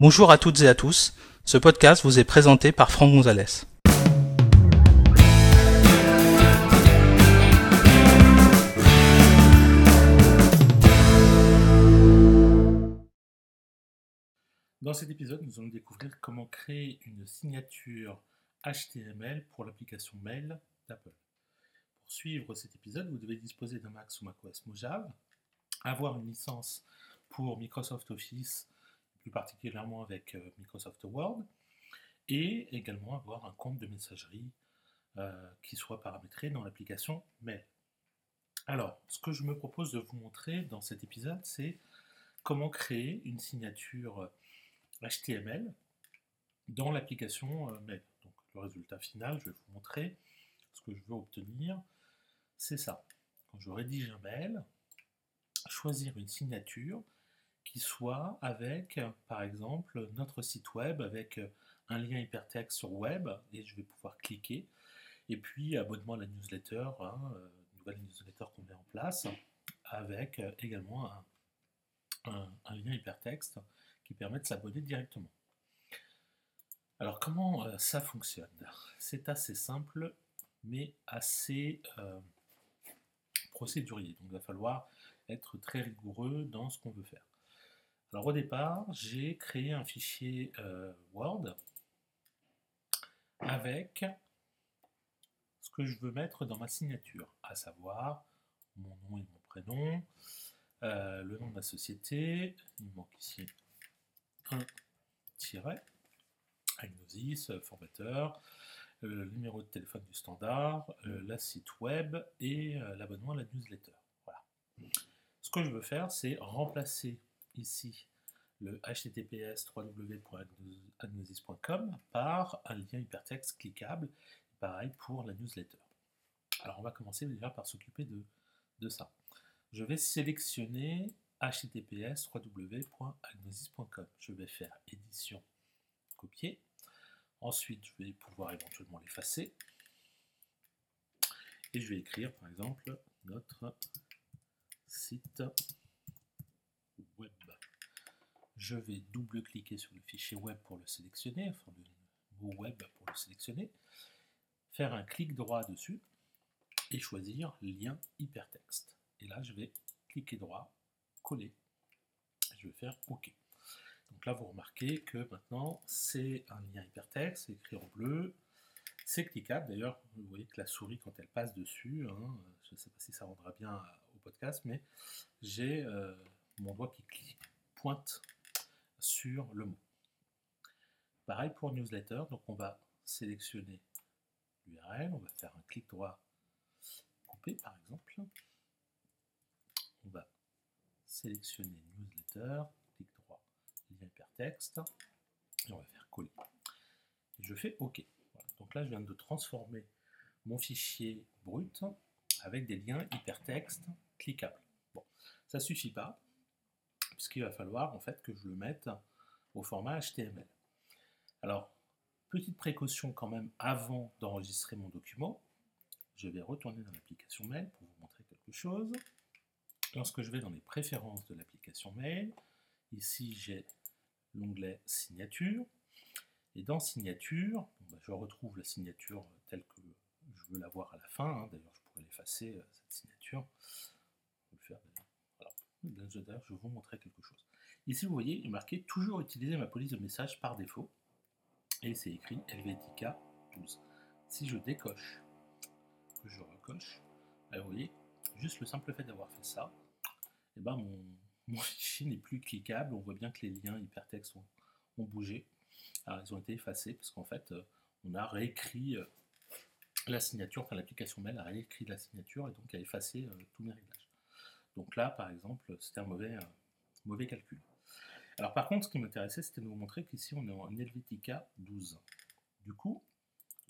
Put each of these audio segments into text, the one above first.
Bonjour à toutes et à tous, ce podcast vous est présenté par Franck Gonzalez. Dans cet épisode, nous allons découvrir comment créer une signature HTML pour l'application mail d'Apple. Pour suivre cet épisode, vous devez disposer d'un Mac ou macOS Mojave, avoir une licence pour Microsoft Office, plus particulièrement avec euh, Microsoft Word, et également avoir un compte de messagerie euh, qui soit paramétré dans l'application Mail. Alors, ce que je me propose de vous montrer dans cet épisode, c'est comment créer une signature HTML dans l'application euh, Mail. Donc, le résultat final, je vais vous montrer ce que je veux obtenir. C'est ça. Quand je rédige un mail, choisir une signature qui soit avec, par exemple, notre site web, avec un lien hypertexte sur web, et je vais pouvoir cliquer, et puis abonnement à la newsletter, hein, euh, nouvelle newsletter qu'on met en place, avec également un, lien hypertexte qui permet de s'abonner directement. Alors comment euh, ça fonctionne? C'est assez simple, mais assez euh, procédurier. Donc il va falloir être très rigoureux dans ce qu'on veut faire. Alors au départ, j'ai créé un fichier euh, Word avec ce que je veux mettre dans ma signature, à savoir mon nom et mon prénom, euh, le nom de ma société, il manque ici un tiret, agnosis, formateur, euh, le numéro de téléphone du standard, la site web et l'abonnement à la newsletter. Voilà. Ce que je veux faire, c'est remplacer ici le https www.agnosis.com par un lien hypertexte cliquable. Pareil pour la newsletter. Alors on va commencer déjà par s'occuper de, de ça. Je vais sélectionner https www.agnosis.com. Je vais faire édition, copier. Ensuite, je vais pouvoir éventuellement l'effacer. Et je vais écrire par exemple notre site Je vais double-cliquer sur le fichier web pour le sélectionner, enfin le web pour le sélectionner, faire un clic droit dessus et choisir lien hypertexte. Et là, je vais cliquer droit, coller. Je vais faire OK. Donc là, vous remarquez que maintenant, c'est un lien hypertexte, écrit en bleu, c'est cliquable. D'ailleurs, vous voyez que la souris, quand elle passe dessus, hein, je ne sais pas si ça rendra bien au podcast, mais j'ai euh, mon doigt qui pointe sur le mot. Pareil pour newsletter, donc on va sélectionner l'URL, on va faire un clic droit couper par exemple. On va sélectionner newsletter, clic droit, lien hypertexte, et on va faire coller. Je fais OK. Donc là, je viens de transformer mon fichier brut avec des liens hypertexte cliquables. Bon, ça suffit pas puisqu'il va falloir en fait que je le mette au format HTML. Alors, petite précaution quand même avant d'enregistrer mon document, je vais retourner dans l'application mail pour vous montrer quelque chose. Lorsque je vais dans les préférences de l'application mail, ici j'ai l'onglet signature, et dans signature, bah, je retrouve la signature telle que je veux l'avoir à la fin, hein. d'ailleurs je pourrais l'effacer, euh, cette signature, je vais le faire je vais vous montrer quelque chose. Ici, vous voyez, il est marqué toujours utiliser ma police de message par défaut. Et c'est écrit Helvetica 12. Si je décoche, que je recoche, ben, vous voyez, juste le simple fait d'avoir fait ça, eh ben mon, fichier n'est plus cliquable. On voit bien que les liens hypertextes ont, ont bougé. Alors, ils ont été effacés parce qu'en fait, euh, on a réécrit euh, la signature, enfin l'application mail a réécrit la signature et donc a effacé euh, tous mes réglages. Donc là, par exemple, c'était un mauvais, mauvais calcul. Alors par contre, ce qui m'intéressait, c'était de vous montrer qu'ici, on est en Helvetica 12. Du coup,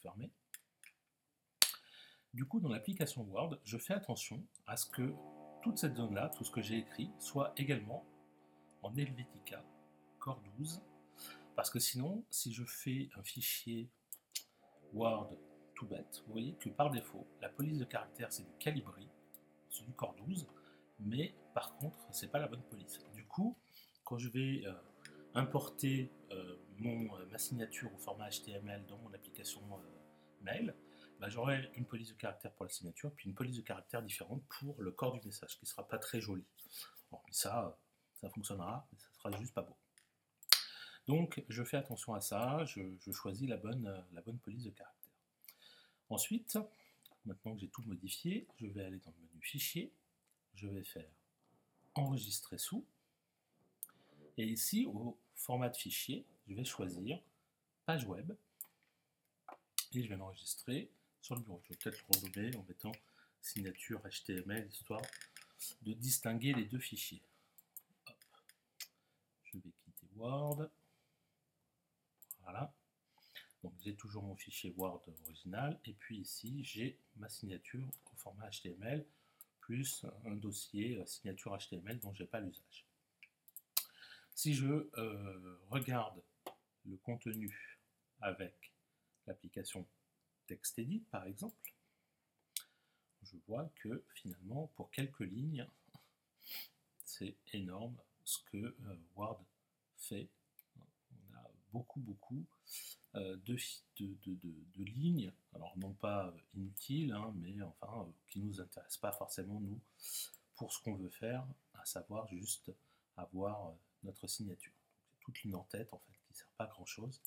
fermer. Du coup, dans l'application Word, je fais attention à ce que toute cette zone-là, tout ce que j'ai écrit, soit également en Helvetica Core 12. Parce que sinon, si je fais un fichier Word tout bête, vous voyez que par défaut, la police de caractère, c'est du Calibri, c'est du Core 12 mais par contre, c'est pas la bonne police. Du coup, quand je vais euh, importer euh, mon, ma signature au format HTML dans mon application mail, bah, j'aurai une police de caractère pour la signature, puis une police de caractère différente pour le corps du message, qui ne sera pas très joli. Ça, ça fonctionnera, mais ça sera juste pas beau. Donc, je fais attention à ça, je, choisis la bonne, la bonne police de caractère. Ensuite, maintenant que j'ai tout modifié, je vais aller dans le menu Fichier, je vais faire Enregistrer sous, et ici, au format de fichier, je vais choisir Page web, et je vais l'enregistrer sur le bureau. Je vais peut-être le renommer en mettant signature HTML, histoire de distinguer les deux fichiers. Je vais quitter Word. Voilà. Donc j'ai toujours mon fichier Word original. Et puis ici, j'ai ma signature au format HTML plus un dossier euh, signature HTML dont je n'ai pas l'usage. Si je euh, regarde le contenu avec l'application TextEdit par exemple, je vois que finalement pour quelques lignes, c'est énorme ce que euh, Word fait. On a beaucoup beaucoup euh, de, lignes, alors non pas inutiles, hein, mais enfin euh, qui ne nous intéressent pas forcément nous pour ce qu'on veut faire, à savoir juste avoir notre signature. C'est toute ligne en tête en fait qui ne sert pas à grand chose.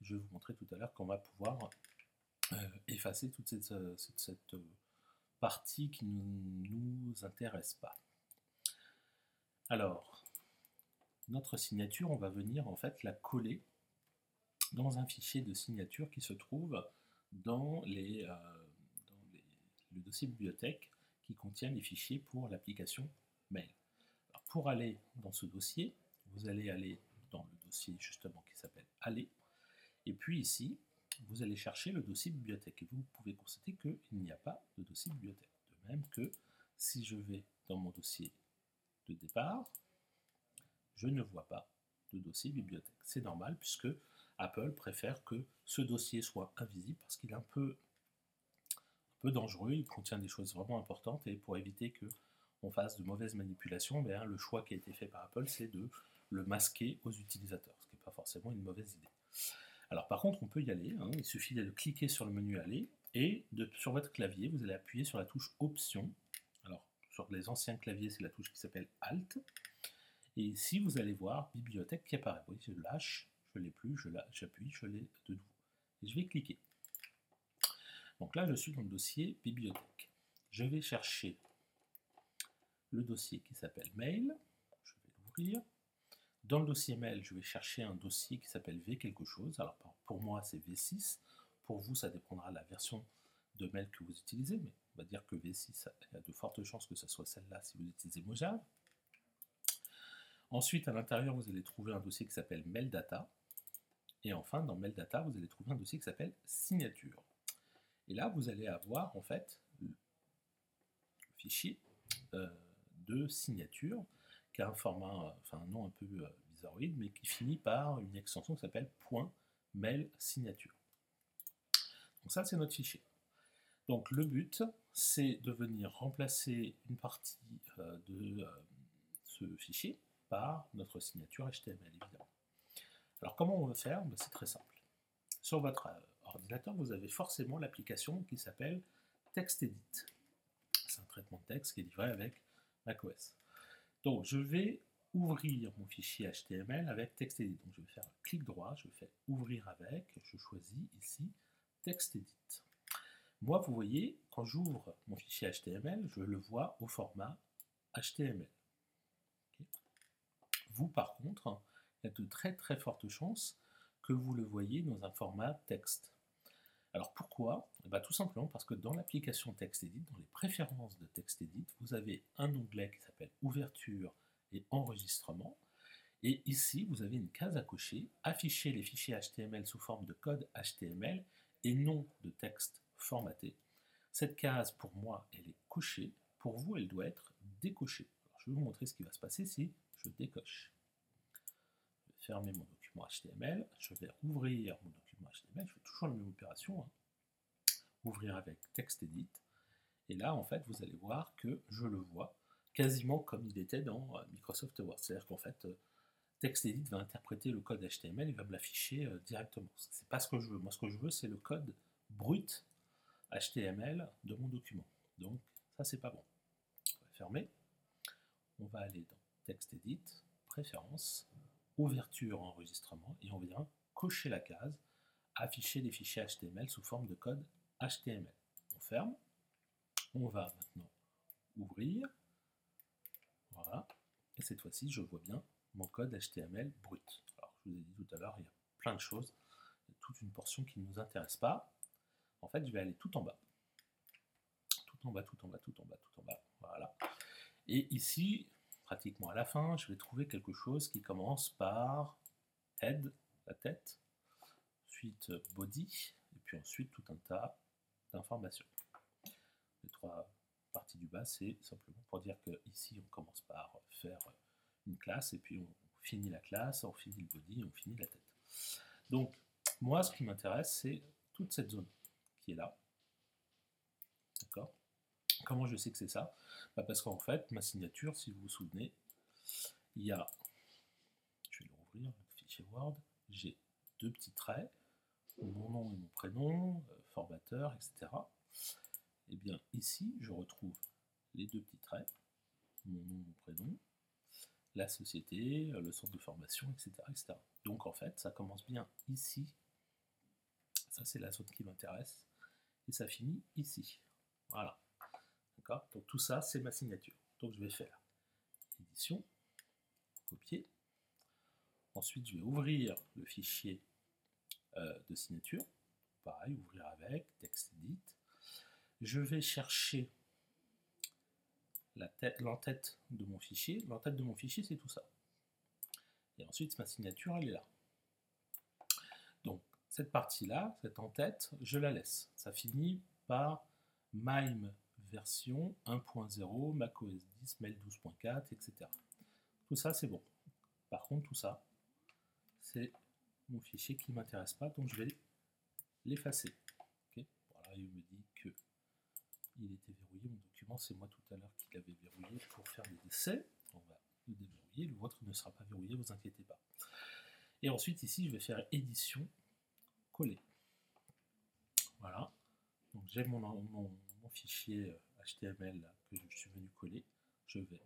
Je vais vous montrer tout à l'heure qu'on va pouvoir euh, effacer toute cette, euh, cette, euh, partie qui ne nous intéresse pas. Alors, notre signature, on va venir en fait la coller dans un fichier de signature qui se trouve dans, les, le dossier bibliothèque qui contient les fichiers pour l'application mail. pour aller dans ce dossier, vous allez aller dans le dossier justement qui s'appelle Aller, et puis ici, vous allez chercher le dossier bibliothèque et vous pouvez constater qu'il n'y a pas de dossier bibliothèque. De même que si je vais dans mon dossier de départ, je ne vois pas de dossier bibliothèque. C'est normal puisque Apple préfère que ce dossier soit invisible parce qu'il est un peu, un peu dangereux, il contient des choses vraiment importantes et pour éviter que on fasse de mauvaises manipulations, ben, le choix qui a été fait par Apple, c'est de le masquer aux utilisateurs, ce qui n'est pas forcément une mauvaise idée. Alors par contre, on peut y aller, hein. il suffit de cliquer sur le menu Aller, et de, sur votre clavier, vous allez appuyer sur la touche Option. Alors, sur les anciens claviers, c'est la touche qui s'appelle Alt. Et ici, vous allez voir Bibliothèque qui apparaît. Vous voyez, je lâche, je l'ai plus, j'appuie, je l'ai de nouveau. Et je vais cliquer. Donc là, je suis dans le dossier Bibliothèque. Je vais chercher le dossier qui s'appelle Mail. Je vais l'ouvrir. Dans le dossier mail, je vais chercher un dossier qui s'appelle V quelque chose. Alors pour moi, c'est V6. Pour vous, ça dépendra de la version de mail que vous utilisez, mais on va dire que V6, il y a de fortes chances que ce soit celle-là si vous utilisez Mojave. Ensuite, à l'intérieur, vous allez trouver un dossier qui s'appelle Mail Data. Et enfin, dans Mail Data, vous allez trouver un dossier qui s'appelle Signature. Et là, vous allez avoir en fait le fichier euh, de signature qui a un format, enfin un nom un peu euh, bizarroïde, mais qui finit par une extension qui s'appelle .mail signature. Donc ça, c'est notre fichier. Donc le but, c'est de venir remplacer une partie euh, de euh, ce fichier par notre signature HTML, évidemment. Alors comment on va faire? Ben, C'est très simple. Sur votre ordinateur, vous avez forcément l'application qui s'appelle TextEdit. C'est un traitement de texte qui est livré avec macOS. Donc, je vais ouvrir mon fichier HTML avec TextEdit. Donc, je vais faire un clic droit, je fais ouvrir avec, je choisis ici TextEdit. Moi, vous voyez, quand j'ouvre mon fichier HTML, je le vois au format HTML. Vous, par contre, il y a de très très fortes chances que vous le voyez dans un format texte. Alors pourquoi? Eh ben, Tout simplement parce que dans l'application TextEdit, dans les préférences de TextEdit, vous avez un onglet qui s'appelle Ouverture et Enregistrement. Et ici, vous avez une case à cocher, afficher les fichiers HTML sous forme de code HTML et non de texte formaté. Cette case, pour moi, elle est cochée. Pour vous, elle doit être décochée. je vais vous montrer ce qui va se passer si je décoche. Fermer mon document HTML. Je vais ouvrir mon document HTML, je fais toujours la même opération. Hein. Ouvrir avec TextEdit. Et là, en fait, vous allez voir que je le vois quasiment comme il était dans euh, Microsoft Word. C'est-à-dire qu'en fait, euh, TextEdit va interpréter le code HTML et va me l'afficher euh, directement. C'est pas ce que je veux. Moi, ce que je veux, c'est le code brut HTML de mon document. Donc, ça, c'est pas bon. On va fermer. On va aller dans TextEdit, Préférences, Ouverture, Enregistrement, et on vient cocher la case Afficher des fichiers HTML sous forme de code HTML. On ferme. On va maintenant ouvrir. Voilà. Et cette fois-ci, je vois bien mon code HTML brut. Alors, je vous ai dit tout à l'heure, il y a plein de choses. Il y a toute une portion qui ne nous intéresse pas. En fait, je vais aller tout en bas. Tout en bas, tout en bas, tout en bas, tout en bas. Voilà. Et ici, pratiquement à la fin, je vais trouver quelque chose qui commence par head, la tête, ensuite body, et puis ensuite tout un tas d'informations. Les trois parties du bas, c'est simplement pour dire que ici on commence par faire une classe, et puis on finit la classe, on finit le body, on finit la tête. Donc, moi, ce qui m'intéresse, c'est toute cette zone qui est là. Comment je sais que c'est ça? Bah, Parce qu'en fait, ma signature, si vous vous souvenez, il y a, je vais le rouvrir, le fichier Word, j'ai deux petits traits, mon nom et mon prénom, euh, formateur, etc. Et eh bien ici, je retrouve les deux petits traits, mon nom, mon prénom, la société, euh, le centre de formation, etc., etc. Donc en fait, ça commence bien ici. Ça, c'est la zone qui m'intéresse. Et ça finit ici. Voilà. Donc tout ça, c'est ma signature. Donc je vais faire édition, copier. Ensuite, je vais ouvrir le fichier euh, de signature. Pareil, ouvrir avec, texte edit. Je vais chercher l'entête de mon fichier. L'entête de mon fichier, c'est tout ça. Et ensuite, ma signature, elle est là. Donc, cette partie-là, cette en-tête, je la laisse. Ça finit par MIME version 1.0, macOS 10, Mail 12.4, etc. Tout ça, c'est bon. Par contre, tout ça, c'est mon fichier qui ne m'intéresse pas, donc je vais l'effacer. Voilà, il me dit que il était verrouillé, mon document, c'est moi tout à l'heure qui l'avais verrouillé pour faire des essais. On va le déverrouiller, le vôtre ne sera pas verrouillé, vous inquiétez pas. Et ensuite, ici, je vais faire édition, coller. Voilà. Donc j'ai mon, mon, fichier HTML euh, que je suis venu coller. Je vais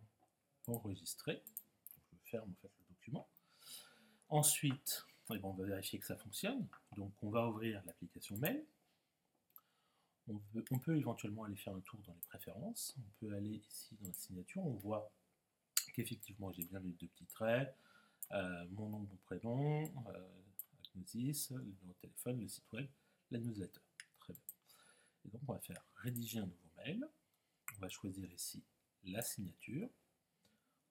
enregistrer. je ferme en fait le document. Ensuite, on va vérifier que ça fonctionne. Donc on va ouvrir l'application mail. On peut, éventuellement aller faire un tour dans les préférences. On peut aller ici dans la signature. On voit qu'effectivement j'ai bien les deux petits traits, euh, mon nom, mon prénom, euh, Agnosis, le numéro de téléphone, le site web, la newsletter. Donc on va faire rédiger un nouveau mail. On va choisir ici la signature.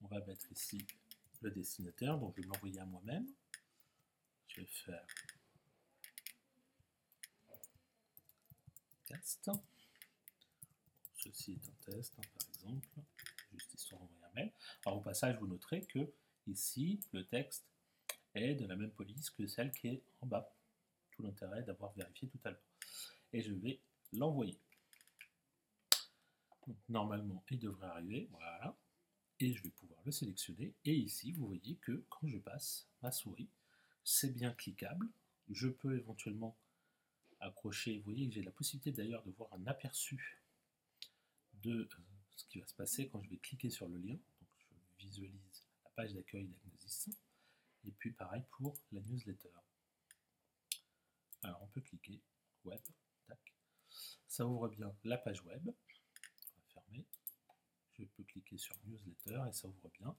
On va mettre ici le destinataire, donc je vais m'envoyer à moi-même. Je vais faire test. Ceci est un test, hein, par exemple, juste histoire d'envoyer un mail. Alors au passage, vous noterez que ici, le texte est de la même police que celle qui est en bas. Tout l'intérêt d'avoir vérifié tout à l'heure. Et je vais l'envoyer. Normalement, il devrait arriver, voilà. Et je vais pouvoir le sélectionner. Et ici, vous voyez que quand je passe ma souris, c'est bien cliquable. Je peux éventuellement accrocher, vous voyez que j'ai la possibilité d'ailleurs de voir un aperçu de euh, ce qui va se passer quand je vais cliquer sur le lien. Donc je visualise la page d'accueil d'Agnosis. Et puis pareil pour la newsletter. Alors on peut cliquer web, tac. Ça ouvre bien la page web. On va fermer. Je peux cliquer sur newsletter et ça ouvre bien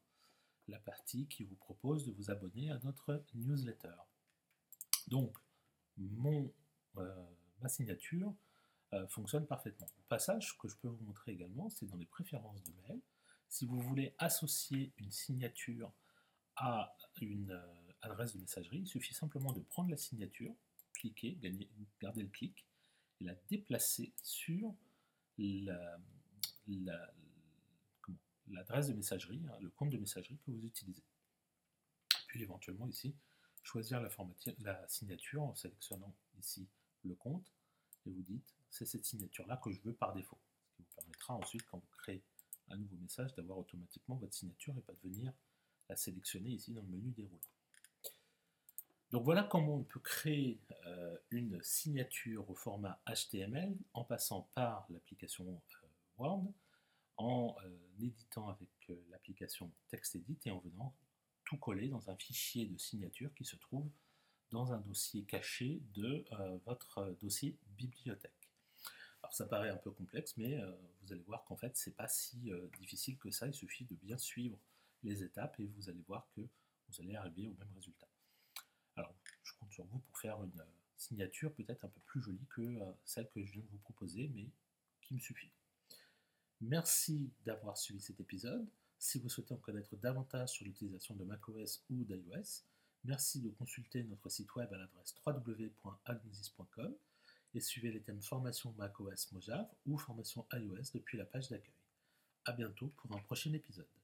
la partie qui vous propose de vous abonner à notre newsletter. Donc, mon, euh, ma signature euh, fonctionne parfaitement. Au passage, que je peux vous montrer également, c'est dans les préférences de mail. Si vous voulez associer une signature à une euh, adresse de messagerie, il suffit simplement de prendre la signature, cliquer, garder le clic, et la déplacer sur la, la, l'adresse de messagerie, hein, le compte de messagerie que vous utilisez. Puis éventuellement ici, choisir la, la signature en sélectionnant ici le compte et vous dites c'est cette signature-là que je veux par défaut. Ce qui vous permettra ensuite, quand vous créez un nouveau message, d'avoir automatiquement votre signature et pas de venir la sélectionner ici dans le menu déroulant. Donc voilà comment on peut créer euh, une signature au format HTML en passant par l'application euh, Word, en euh, éditant avec l'application TextEdit et en venant tout coller dans un fichier de signature qui se trouve dans un dossier caché de votre dossier bibliothèque. Alors ça paraît un peu complexe, mais vous allez voir qu'en fait c'est pas si difficile que ça, il suffit de bien suivre les étapes et vous allez voir que vous allez arriver au même résultat. Alors, je compte sur vous pour faire une euh, signature peut-être un peu plus jolie que euh, celle que je viens de vous proposer, mais qui me suffit. Merci d'avoir suivi cet épisode. Si vous souhaitez en connaître davantage sur l'utilisation de macOS ou d'iOS, merci de consulter notre site web à l'adresse www.agnosis.com et suivez les thèmes formation macOS Mojave ou formation iOS depuis la page d'accueil. A bientôt pour un prochain épisode.